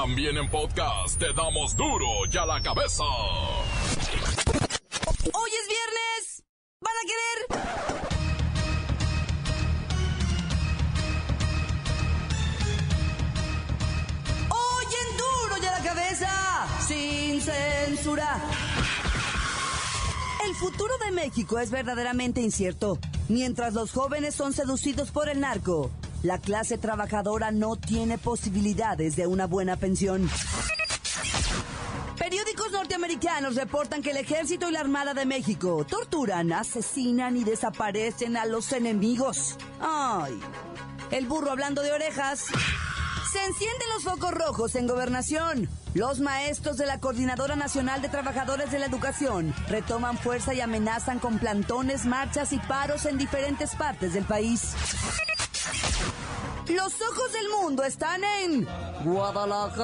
También en podcast te damos duro y a la cabeza. Hoy es viernes. ¿Van a querer? Hoy en duro y a la cabeza. Sin censura. El futuro de México es verdaderamente incierto. Mientras los jóvenes son seducidos por el narco, la clase trabajadora no tiene posibilidades de una buena pensión. Periódicos norteamericanos reportan que el ejército y la Armada de México torturan, asesinan y desaparecen a los enemigos. Ay, el burro hablando de orejas. Se encienden los focos rojos en gobernación. Los maestros de la Coordinadora Nacional de Trabajadores de la Educación retoman fuerza y amenazan con plantones, marchas y paros en diferentes partes del país. Los ojos del mundo están en Guadalajara.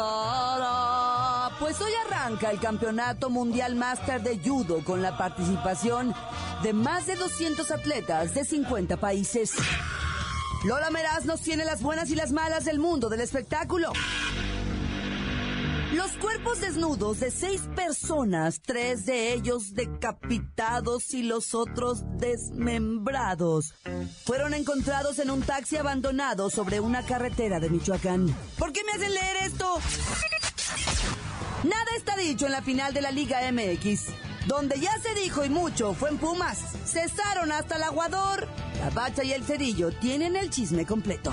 Pues hoy arranca el Campeonato Mundial Máster de Judo con la participación de más de 200 atletas de 50 países. Lola Meraz nos tiene las buenas y las malas del mundo del espectáculo. Los cuerpos desnudos de seis personas, tres de ellos decapitados y los otros desmembrados, fueron encontrados en un taxi abandonado sobre una carretera de Michoacán. ¿Por qué me hacen leer esto? Nada está dicho en la final de la Liga MX. Donde ya se dijo y mucho fue en Pumas. Cesaron hasta el aguador. La bacha y el cerillo tienen el chisme completo.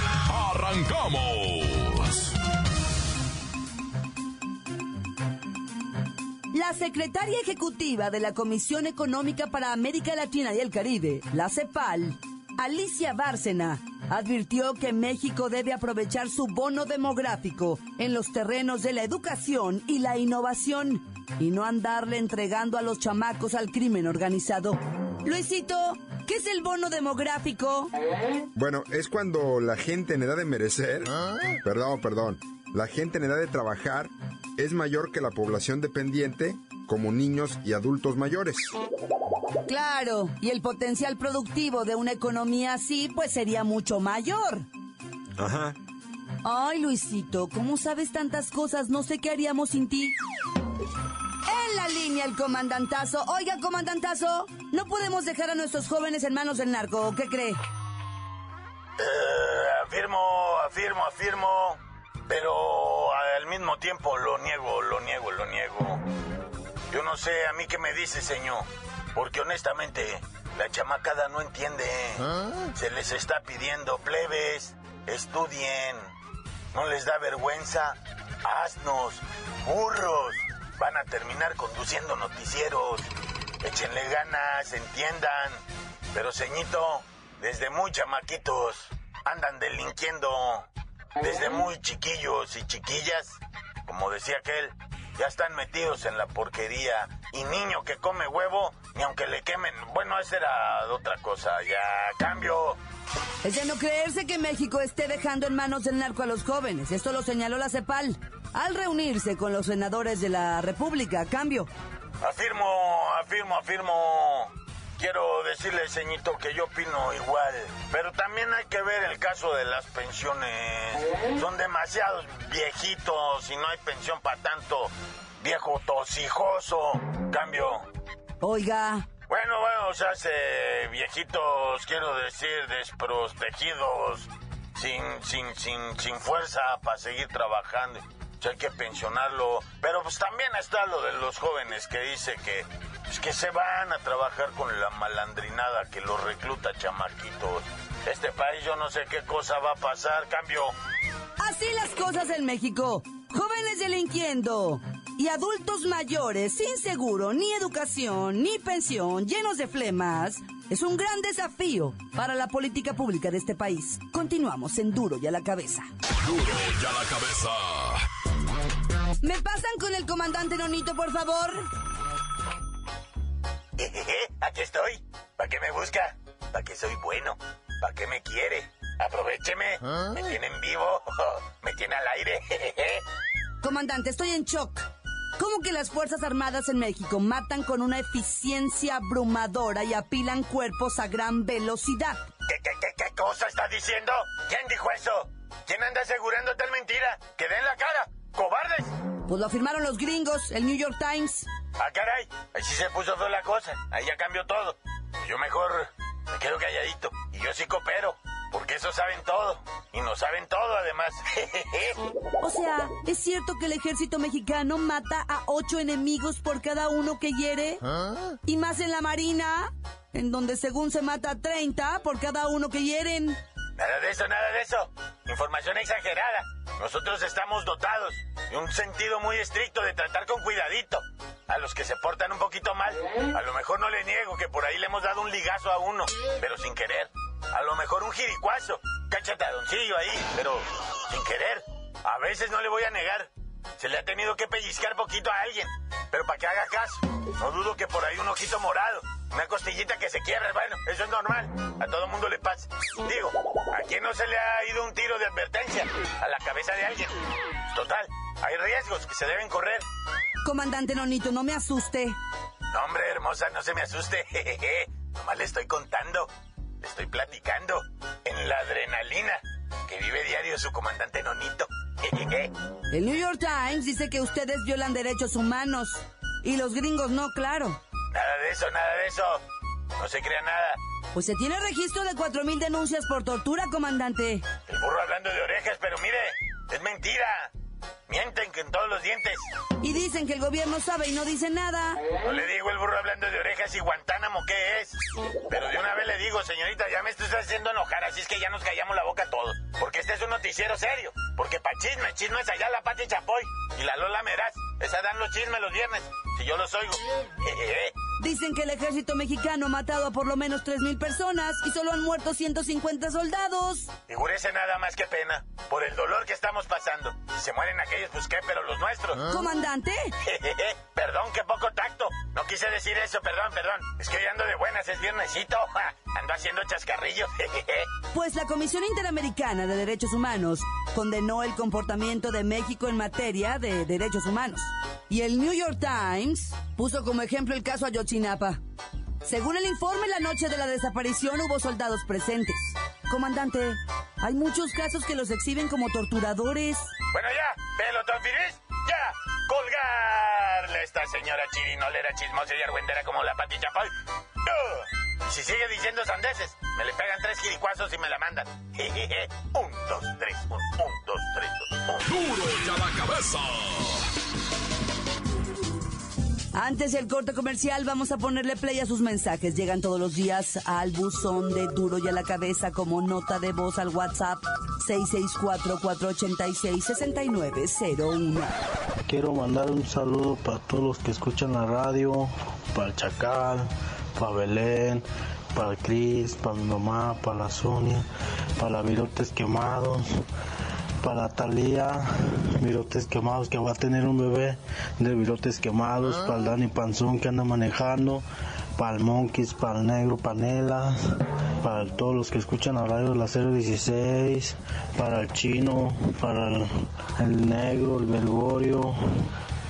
Arrancamos. La secretaria ejecutiva de la Comisión Económica para América Latina y el Caribe, la CEPAL, Alicia Bárcena, advirtió que México debe aprovechar su bono demográfico en los terrenos de la educación y la innovación y no andarle entregando a los chamacos al crimen organizado. Luisito, ¿qué es el bono demográfico? Bueno, es cuando la gente en edad de merecer, perdón, perdón, la gente en edad de trabajar es mayor que la población dependiente, como niños y adultos mayores. Claro, y el potencial productivo de una economía así, pues sería mucho mayor. Ajá. Ay, Luisito, ¿cómo sabes tantas cosas? No sé qué haríamos sin ti. En la línea el comandantazo. Oiga, comandantazo, no podemos dejar a nuestros jóvenes en manos del narco, ¿qué cree? Eh, afirmo, afirmo, afirmo, pero al mismo tiempo lo niego, lo niego, lo niego. Yo no sé a mí qué me dice, señor, porque honestamente la chamacada no entiende. Se les está pidiendo plebes, estudien. No les da vergüenza. Asnos, burros, van a terminar conduciendo noticieros. Échenle ganas, entiendan. Pero, ceñito, desde muy chamaquitos andan delinquiendo. Desde muy chiquillos y chiquillas, como decía aquel, ya están metidos en la porquería. Y niño que come huevo, ni aunque le quemen. Bueno, esa era otra cosa. Ya, cambio. Es de no creerse que México esté dejando en manos del narco a los jóvenes. Esto lo señaló la CEPAL al reunirse con los senadores de la República. Cambio. Afirmo, afirmo, afirmo. Quiero decirle, ceñito, que yo opino igual. Pero también hay que ver el caso de las pensiones. Son demasiados viejitos y no hay pensión para tanto viejo tosijoso. Cambio. Oiga, Bueno, bueno, o sea, se- viejitos, quiero decir, desprotegidos, sin, sin, sin, sin fuerza para seguir trabajando. Hay que pensionarlo. Pero pues también está lo de los jóvenes que dice que, pues, que se van a trabajar con la malandrinada que los recluta chamaquitos. Este país yo no sé qué cosa va a pasar, cambio. así las cosas en México. Jóvenes delinquiendo y adultos mayores sin seguro, ni educación, ni pensión, llenos de flemas, es un gran desafío para la política pública de este país. Continuamos en Duro y a la cabeza. Duro y a la cabeza. ¿Me pasan con el comandante Nonito, por favor? Aquí estoy. ¿Para qué me busca? ¿Para qué soy bueno? ¿Para qué me quiere? Aprovecheme. Me tiene en vivo. Me tiene al aire. Comandante, estoy en shock. ¿Cómo que las Fuerzas Armadas en México matan con una eficiencia abrumadora y apilan cuerpos a gran velocidad? ¿Qué, qué, qué, qué cosa está diciendo? ¿Quién dijo eso? ¿Quién anda asegurando tal mentira? ¡Que den la cara! ¡Cobardes! Pues lo afirmaron los gringos, el New York Times. Ah, caray. Ahí sí se puso feo la cosa. Ahí ya cambió todo. Yo mejor me quedo calladito. Y yo sí coopero. Porque eso saben todo. Y no saben todo, además. O sea, ¿es cierto que el ejército mexicano mata a ocho enemigos por cada uno que hiere? Y más en la marina, en donde según se mata a 30 por cada uno que hieren. Nada de eso, nada de eso. Información exagerada. Nosotros estamos dotados de un sentido muy estricto de tratar con cuidadito a los que se portan un poquito mal. A lo mejor no le niego que por ahí le hemos dado un ligazo a uno, pero sin querer. A lo mejor un jiricuazo, cachatadoncillo ahí, pero sin querer. A veces no le voy a negar. Se le ha tenido que pellizcar poquito a alguien, pero para que haga caso. No dudo que por ahí un ojito morado, una costillita que se quiebra, bueno, eso es normal. A todo mundo le pasa. Digo, ¿a quién no se le ha ido un tiro de advertencia? A la cabeza de alguien. Total, hay riesgos que se deben correr. Comandante Nonito, no me asuste. No, hombre, hermosa, no se me asuste. Nomás le estoy contando. Le estoy platicando. En la adrenalina que vive diario su comandante Nonito. El New York Times dice que ustedes violan derechos humanos. Y los gringos no, claro. Nada de eso, nada de eso. No se crea nada. Pues se tiene registro de 4.000 denuncias por tortura, comandante. El burro hablando de orejas, pero mire, es mentira. Mienten que en todos los dientes. Y dicen que el gobierno sabe y no dice nada. No le digo el burro hablando de orejas y Guantánamo qué es. Pero de una vez le digo, señorita, ya me estás haciendo enojar, así es que ya nos callamos la boca todos. Porque este es un noticiero serio. Porque pa' chisme, chisme es allá la Pati Chapoy y la Lola Meraz. Esa dan los chismes los viernes. Si yo los oigo. Dicen que el ejército mexicano ha matado a por lo menos 3.000 personas y solo han muerto 150 soldados. Figúrese nada más que pena. Por el dolor que estamos pasando. Si se mueren aquellos, pues qué, pero los nuestros. Comandante, Jejeje. Perdón, qué poco tacto. No quise decir eso, perdón, perdón. Es que hoy ando de buenas, es viernesito. Ando haciendo chascarrillos. Pues la Comisión Interamericana de Derechos Humanos condenó el comportamiento de México en materia de derechos humanos. Y el New York Times puso como ejemplo el caso Ayotzinapa. Según el informe, la noche de la desaparición hubo soldados presentes. Comandante, hay muchos casos que los exhiben como torturadores. Bueno, ya, pelo tonfiris, ya, colgarle a esta señora chirinolera chismosa y argüendera como la patilla Paul. Si sigue diciendo sandeces, me le pegan tres jiricuazos y me la mandan. Jejeje. Un, dos, tres, un, un, dos, tres, un, un. Duro y a la cabeza. Antes del corte comercial, vamos a ponerle play a sus mensajes. Llegan todos los días al buzón de Duro y a la cabeza como nota de voz al WhatsApp 664-486-6901. Quiero mandar un saludo para todos los que escuchan la radio, para el Chacal, para Belén, para Cris, para mi mamá, para la Sonia, para la Virotes Quemados, para Talía, Virotes Quemados que va a tener un bebé de Virotes Quemados, para el Dani Panzón que anda manejando, para el Monkeys, para el Negro Panelas, para todos los que escuchan la radio de la 016, para el Chino, para el, el Negro, el Belgorio,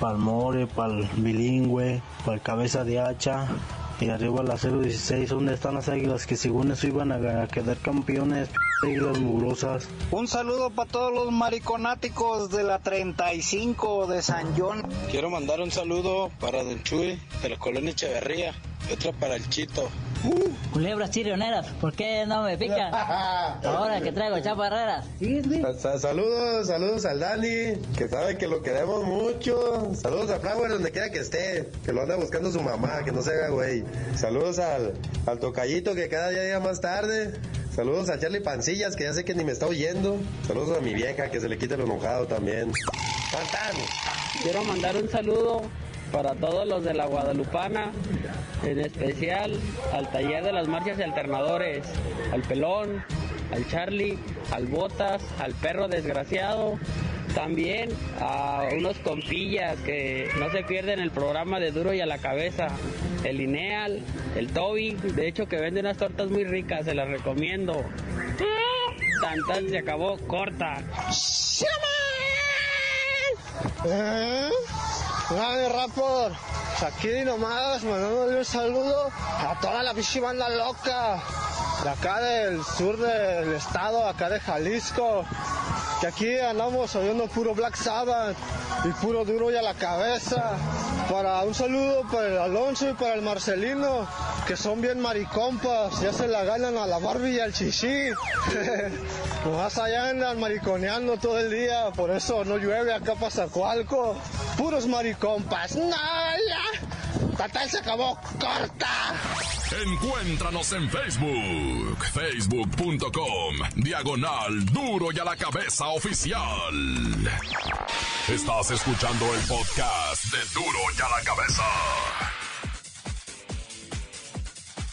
para el More, para el Bilingüe, para el Cabeza de Hacha. Y arriba la 016, ¿dónde están las águilas que según eso iban a, a quedar campeones? Águilas mugrosas. Un saludo para todos los mariconáticos de la 35 de San John. Quiero mandar un saludo para Don Chuy de la colonia Echeverría y otro para el Chito. Culebras chirrioneras, ¿por qué no me pican? Ahora que traigo chaparreras. Sa- Saludos, saludos al Dani, que sabe que lo queremos mucho. Saludos a Flower donde quiera que esté, que lo anda buscando su mamá, que no se haga güey. Saludos al, al tocallito que cada día llega más tarde. Saludos a Charlie Pancillas, que ya sé que ni me está oyendo. Saludos a mi vieja, que se le quite lo enojado también. Quiero mandar un saludo para todos los de la Guadalupana, en especial al taller de las marchas y alternadores, al pelón, al Charlie, al Botas, al perro desgraciado, también a unos compillas que no se pierden el programa de Duro y a la cabeza, el Ineal, el Toby, de hecho que vende unas tortas muy ricas, se las recomiendo. Tan tan se acabó, corta. ¿Eh? Grande Rapper, aquí nomás mandándole un saludo a toda la bichi banda loca de acá del sur del estado, acá de Jalisco, que aquí andamos oyendo puro Black Sabbath y puro duro y a la cabeza. Para un saludo para el Alonso y para el Marcelino, que son bien maricompas, ya se la ganan a la Barbie y al chichi. Nomás allá andan mariconeando todo el día, por eso no llueve acá para Zacualco. Puros maricompas. ¡No, ya! ¡Tatal se acabó! ¡Corta! Encuéntranos en Facebook, facebook.com, diagonal duro y a la cabeza oficial. Estás escuchando el podcast de duro y a la cabeza.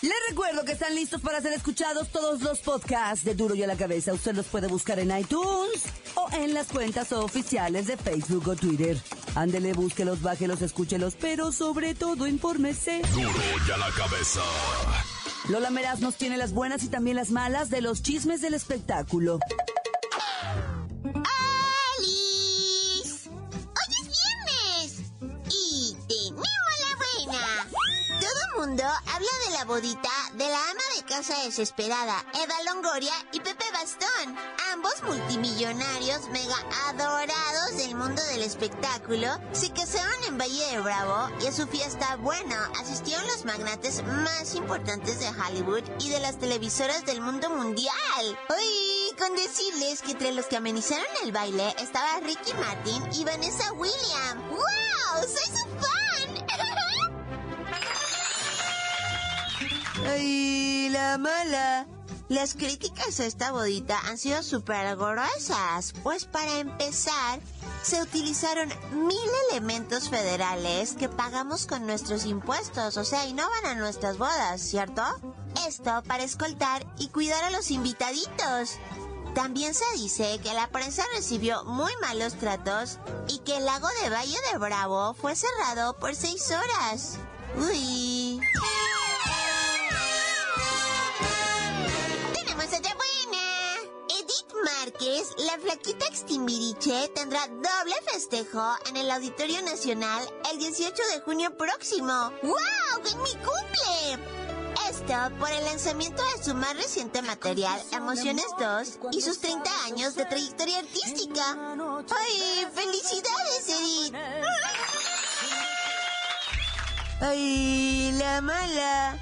Les recuerdo que están listos para ser escuchados todos los podcasts de Duro y a la Cabeza. Usted los puede buscar en iTunes o en las cuentas oficiales de Facebook o Twitter. Ándele, búsquelos, bájelos, escúchelos, pero sobre todo infórmese. Duro y a la cabeza. Lola Meraz nos tiene las buenas y también las malas de los chismes del espectáculo. La bodita de la ama de casa desesperada, Eva Longoria y Pepe Bastón. Ambos multimillonarios mega adorados del mundo del espectáculo se casaron en Valle de Bravo y a su fiesta, bueno, asistieron los magnates más importantes de Hollywood y de las televisoras del mundo mundial. ¡Uy! Con decirles que entre los que amenizaron el baile estaba Ricky Martin y Vanessa Williams. ¡Wow! ¡Soy ¡Ay, la mala! Las críticas a esta bodita han sido súper gruesas, pues para empezar, se utilizaron mil elementos federales que pagamos con nuestros impuestos, o sea, y no van a nuestras bodas, ¿cierto? Esto para escoltar y cuidar a los invitaditos. También se dice que la prensa recibió muy malos tratos y que el lago de Valle de Bravo fue cerrado por seis horas. Uy. La flaquita extimbiriche, tendrá doble festejo en el Auditorio Nacional el 18 de junio próximo. ¡Wow! ¡Es mi cumple! Esto por el lanzamiento de su más reciente material, Emociones 2, y sus 30 años de trayectoria artística. ¡Ay, felicidades, Edith! ¡Ay, la mala!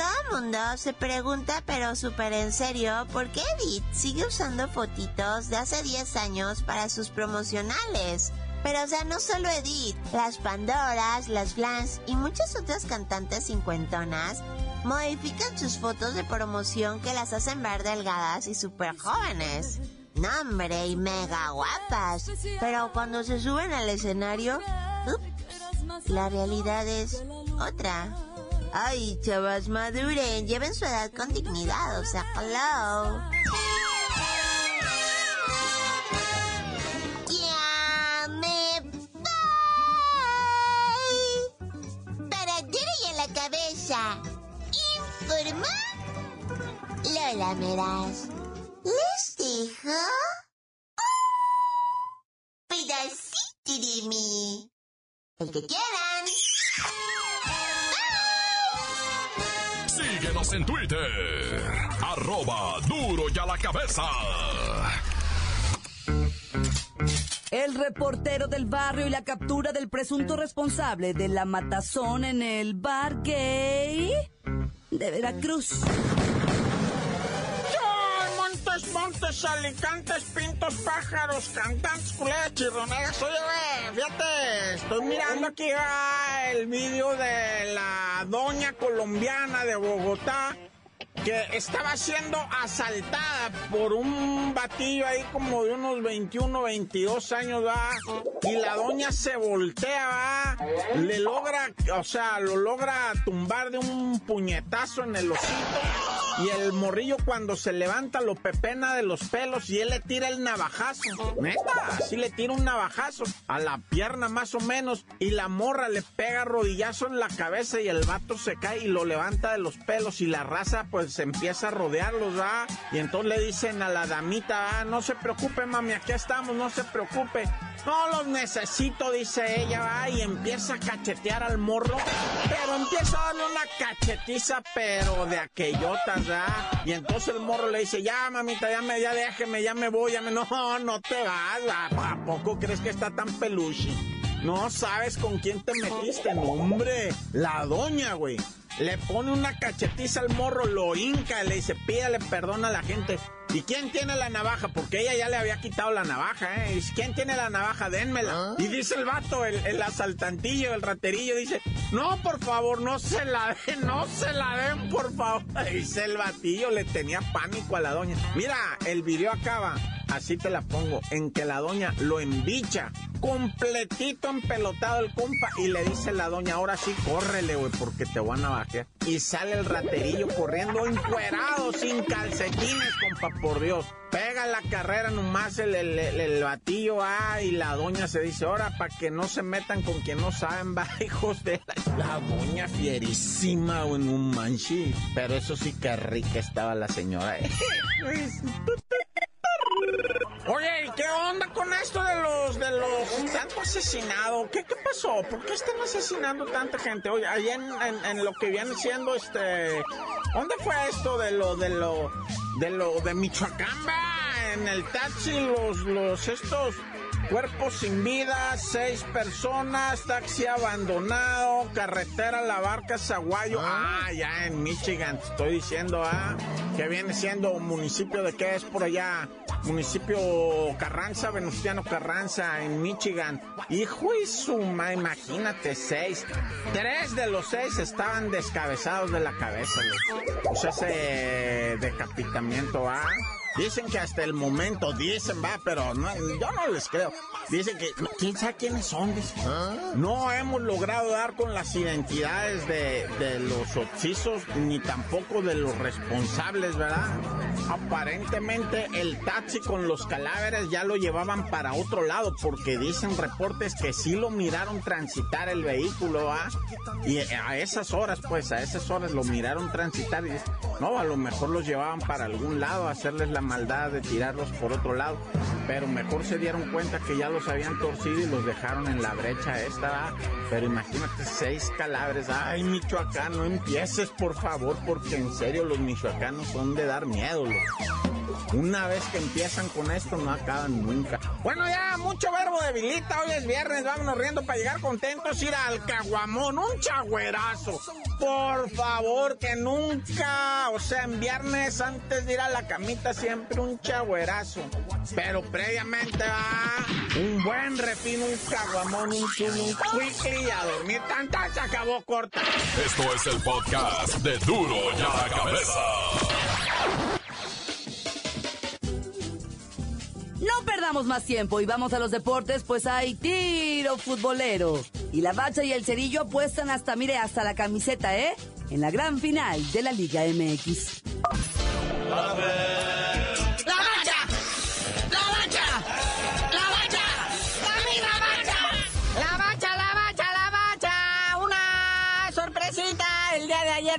Todo el mundo se pregunta, pero súper en serio, ¿por qué Edith sigue usando fotitos de hace 10 años para sus promocionales? Pero o sea, no solo Edith, las Pandoras, las Flans y muchas otras cantantes cincuentonas modifican sus fotos de promoción que las hacen ver delgadas y súper jóvenes. Nombre y mega guapas. Pero cuando se suben al escenario, la realidad es otra. Ay, chavas, maduren, lleven su edad con dignidad, o sea, hello. Ya me voy. Para y en la cabeza. Informa Lola Meraz. Les dejo un pedacito de mí. El que quieran. En Twitter. Arroba duro y a la cabeza. El reportero del barrio y la captura del presunto responsable de la matazón en el bar gay de Veracruz. Montes, alicantes, pintos, pájaros, cantantes, culeras, chirroneras. Oye, fíjate, estoy mirando aquí el vídeo de la doña colombiana de Bogotá que estaba siendo asaltada por un batillo ahí como de unos 21, 22 años, va. Y la doña se voltea, va. Le logra, o sea, lo logra tumbar de un puñetazo en el hocico. Y el morrillo cuando se levanta lo pepena de los pelos y él le tira el navajazo. Neta, así le tira un navajazo a la pierna más o menos. Y la morra le pega rodillazo en la cabeza y el vato se cae y lo levanta de los pelos. Y la raza pues se empieza a rodearlos, ¿va? Y entonces le dicen a la damita, ah, no se preocupe mami, aquí estamos, no se preocupe. No los necesito, dice ella, va, y empieza a cachetear al morro, pero empieza a darle una cachetiza, pero de aquellotas, ¿verdad? Y entonces el morro le dice, ya, mamita, ya me, ya déjeme, ya me voy, ya me, no, no te vas, ¿va? ¿a poco crees que está tan peluche? No sabes con quién te metiste, no, hombre, la doña, güey. Le pone una cachetiza al morro, lo hinca, le dice, pídale perdón a la gente. ¿Y quién tiene la navaja? Porque ella ya le había quitado la navaja, ¿eh? ¿quién tiene la navaja? Dénmela. Y dice el vato, el, el asaltantillo, el raterillo, dice, no, por favor, no se la den, no se la den, por favor. Dice el batillo, le tenía pánico a la doña. Mira, el video acaba, así te la pongo, en que la doña lo embicha, completito empelotado el compa, y le dice la doña, ahora sí, córrele, güey, porque te voy a navajear. Y sale el raterillo corriendo encuerado, sin calcetines, compa, por Dios. Pega la carrera nomás el, el, el, el batillo, ah, y la doña se dice, ahora, para que no se metan con quien no saben, va, hijos de la... La doña fierísima, en un manchi. Pero eso sí que rica estaba la señora, eh. Oye, ¿y qué onda con esto de los, de los, tanto asesinado? ¿Qué, qué pasó? ¿Por qué están asesinando tanta gente? Oye, ahí en, en, en lo que viene siendo este, ¿dónde fue esto de lo, de lo, de lo, de Michoacán, va? En el taxi, los, los, estos, Cuerpos sin vida, seis personas, taxi abandonado, carretera La Barca, Zaguayo. Ah, ya en Michigan, te estoy diciendo, ah, que viene siendo un municipio de qué es por allá. Municipio Carranza, Venustiano Carranza, en Michigan. Hijo y suma, imagínate, seis. Tres de los seis estaban descabezados de la cabeza, sea, ese decapitamiento, ah. Dicen que hasta el momento, dicen, va, pero no, yo no les creo. Dicen que, ¿quién sabe quiénes son? No hemos logrado dar con las identidades de, de los occisos, ni tampoco de los responsables, ¿verdad? Aparentemente el taxi con los cadáveres ya lo llevaban para otro lado, porque dicen reportes que sí lo miraron transitar el vehículo, ¿ah? Y a esas horas, pues, a esas horas lo miraron transitar y no, a lo mejor los llevaban para algún lado a hacerles la maldad de tirarlos por otro lado, pero mejor se dieron cuenta que ya los habían torcido y los dejaron en la brecha esta, ¿verdad? pero imagínate seis calabres, ay Michoacán, no empieces por favor, porque en serio los michoacanos son de dar miedo, loco. Una vez que empiezan con esto, no acaban nunca. Bueno, ya, mucho verbo debilita. Hoy es viernes, vámonos riendo para llegar contentos. Ir al caguamón, un chagüerazo. Por favor, que nunca, o sea, en viernes, antes de ir a la camita, siempre un chagüerazo. Pero previamente va un buen refino, un caguamón, un chulo, un quickly y a dormir. Tanta se acabó corta. Esto es el podcast de Duro y a la cabeza. No perdamos más tiempo y vamos a los deportes, pues hay tiro futbolero. Y la bacha y el cerillo apuestan hasta, mire, hasta la camiseta, ¿eh? En la gran final de la Liga MX. ¡La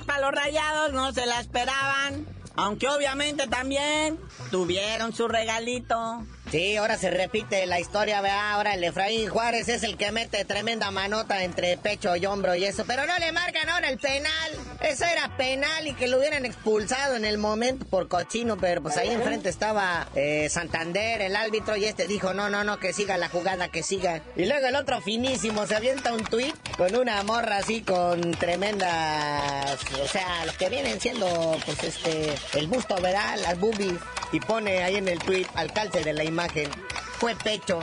para los rayados, no se la esperaban. Aunque obviamente también tuvieron su regalito. Sí, ahora se repite la historia, vea, ahora el Efraín Juárez es el que mete tremenda manota entre pecho y hombro y eso, pero no le marcan ahora el penal. Eso era penal y que lo hubieran expulsado en el momento por cochino, pero pues ahí enfrente estaba eh, Santander, el árbitro, y este dijo, no, no, no, que siga la jugada, que siga. Y luego el otro finísimo se avienta un tuit con una morra así con tremendas, o sea, lo que vienen siendo, pues este, el busto, ¿verdad? Las boobies. Y pone ahí en el tuit al calce de la imagen, fue pecho.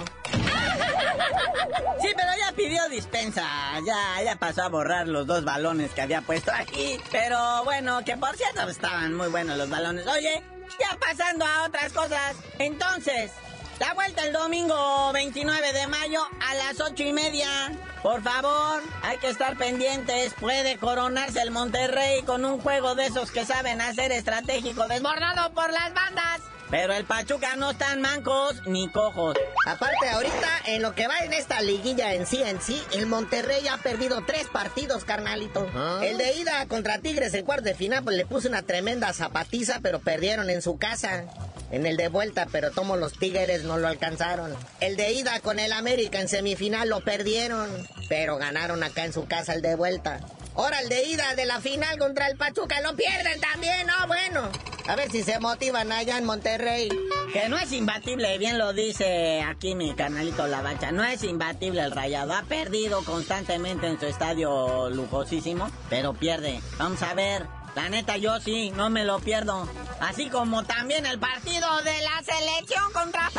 Sí, pero ya pidió dispensa. Ya, ya pasó a borrar los dos balones que había puesto aquí. Pero bueno, que por cierto estaban muy buenos los balones. Oye, ya pasando a otras cosas. Entonces, la vuelta el domingo 29 de mayo a las ocho y media. Por favor, hay que estar pendientes. Puede coronarse el Monterrey con un juego de esos que saben hacer estratégico desbordado por las bandas. Pero el Pachuca no están mancos ni cojos. Aparte, ahorita, en lo que va en esta liguilla en sí en sí, el Monterrey ha perdido tres partidos, carnalito. El de ida contra Tigres en cuarto de final, pues le puso una tremenda zapatiza, pero perdieron en su casa. En el de vuelta, pero tomo los Tigres no lo alcanzaron. El de ida con el América en semifinal lo perdieron, pero ganaron acá en su casa el de vuelta. Ahora el de ida de la final contra el Pachuca lo pierden también, no bueno. A ver si se motivan allá en Monterrey. Que no es imbatible, bien lo dice aquí mi canalito La Bacha. No es imbatible el rayado. Ha perdido constantemente en su estadio lujosísimo, pero pierde. Vamos a ver. La neta, yo sí, no me lo pierdo. Así como también el partido de la selección contra.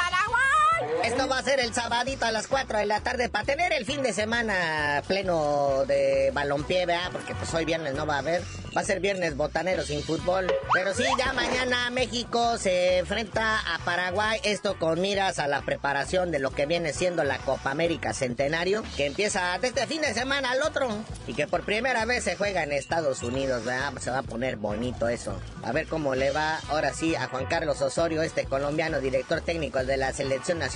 Esto va a ser el sabadito a las 4 de la tarde para tener el fin de semana pleno de balompié, ¿verdad? Porque pues hoy viernes no va a haber. Va a ser viernes botanero sin fútbol. Pero sí, ya mañana México se enfrenta a Paraguay. Esto con miras a la preparación de lo que viene siendo la Copa América Centenario. Que empieza desde este fin de semana al otro. Y que por primera vez se juega en Estados Unidos, ¿verdad? Se va a poner bonito eso. A ver cómo le va ahora sí a Juan Carlos Osorio, este colombiano director técnico de la selección nacional.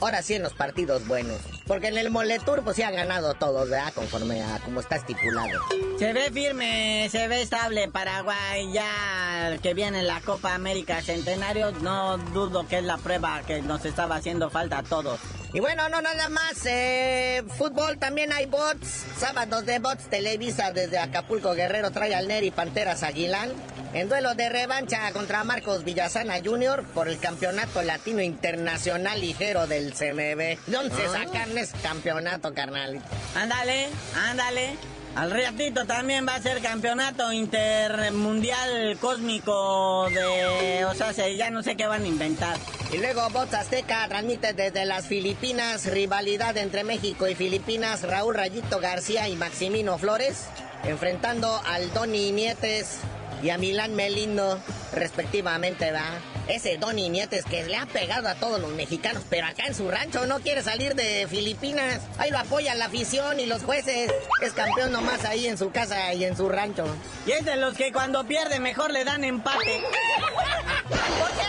Ahora sí en los partidos buenos. Porque en el Moletour pues sí ha ganado todos, ¿verdad? Conforme a como está estipulado. Se ve firme, se ve estable Paraguay. Ya que viene la Copa América Centenario, no dudo que es la prueba que nos estaba haciendo falta a todos. Y bueno, no nada más, eh, fútbol también hay bots, sábados de bots, Televisa desde Acapulco Guerrero trae al Neri Panteras Aguilán. En duelo de revancha contra Marcos Villasana Jr. por el campeonato latino internacional ligero del CMB. ¿Dónde se sacan ese campeonato, carnal? Ándale, ándale. Al ratito también va a ser campeonato intermundial cósmico de... O sea, se- ya no sé qué van a inventar. Y luego Bots Azteca transmite desde las Filipinas rivalidad entre México y Filipinas Raúl Rayito García y Maximino Flores enfrentando al Donny Nietes y a Milán Melindo respectivamente, va. Ese Donny Nietes que le ha pegado a todos los mexicanos, pero acá en su rancho no quiere salir de Filipinas. Ahí lo apoya la afición y los jueces. Es campeón nomás ahí en su casa y en su rancho. Y es de los que cuando pierde mejor le dan empate.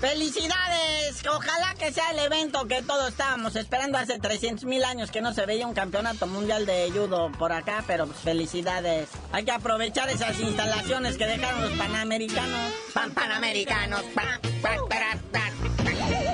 ¡Felicidades! Ojalá que sea el evento que todos estábamos esperando hace 300 mil años que no se veía un campeonato mundial de judo por acá, pero pues, felicidades. Hay que aprovechar esas instalaciones que dejaron los panamericanos. Pan panamericanos. pan, pan, pan.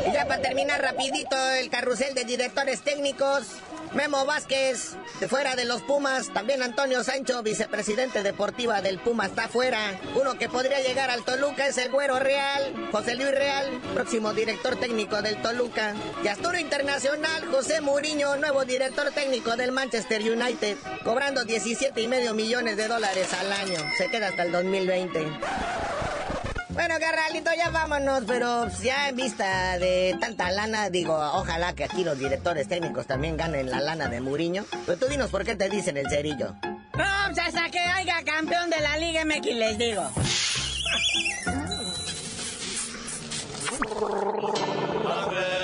Y ya para terminar rapidito el carrusel de directores técnicos. Memo Vázquez, de fuera de los Pumas. También Antonio Sancho, vicepresidente deportiva del Puma, está fuera. Uno que podría llegar al Toluca es el Güero Real, José Luis Real, próximo director técnico del Toluca. Y Asturo Internacional, José Mourinho, nuevo director técnico del Manchester United, cobrando 17 y medio millones de dólares al año. Se queda hasta el 2020. Bueno, carnalito, ya vámonos, pero ya en vista de tanta lana, digo, ojalá que aquí los directores técnicos también ganen la lana de Muriño. Pero tú dinos por qué te dicen el cerillo. No, pues hasta que haya campeón de la Liga MX les digo. ¡La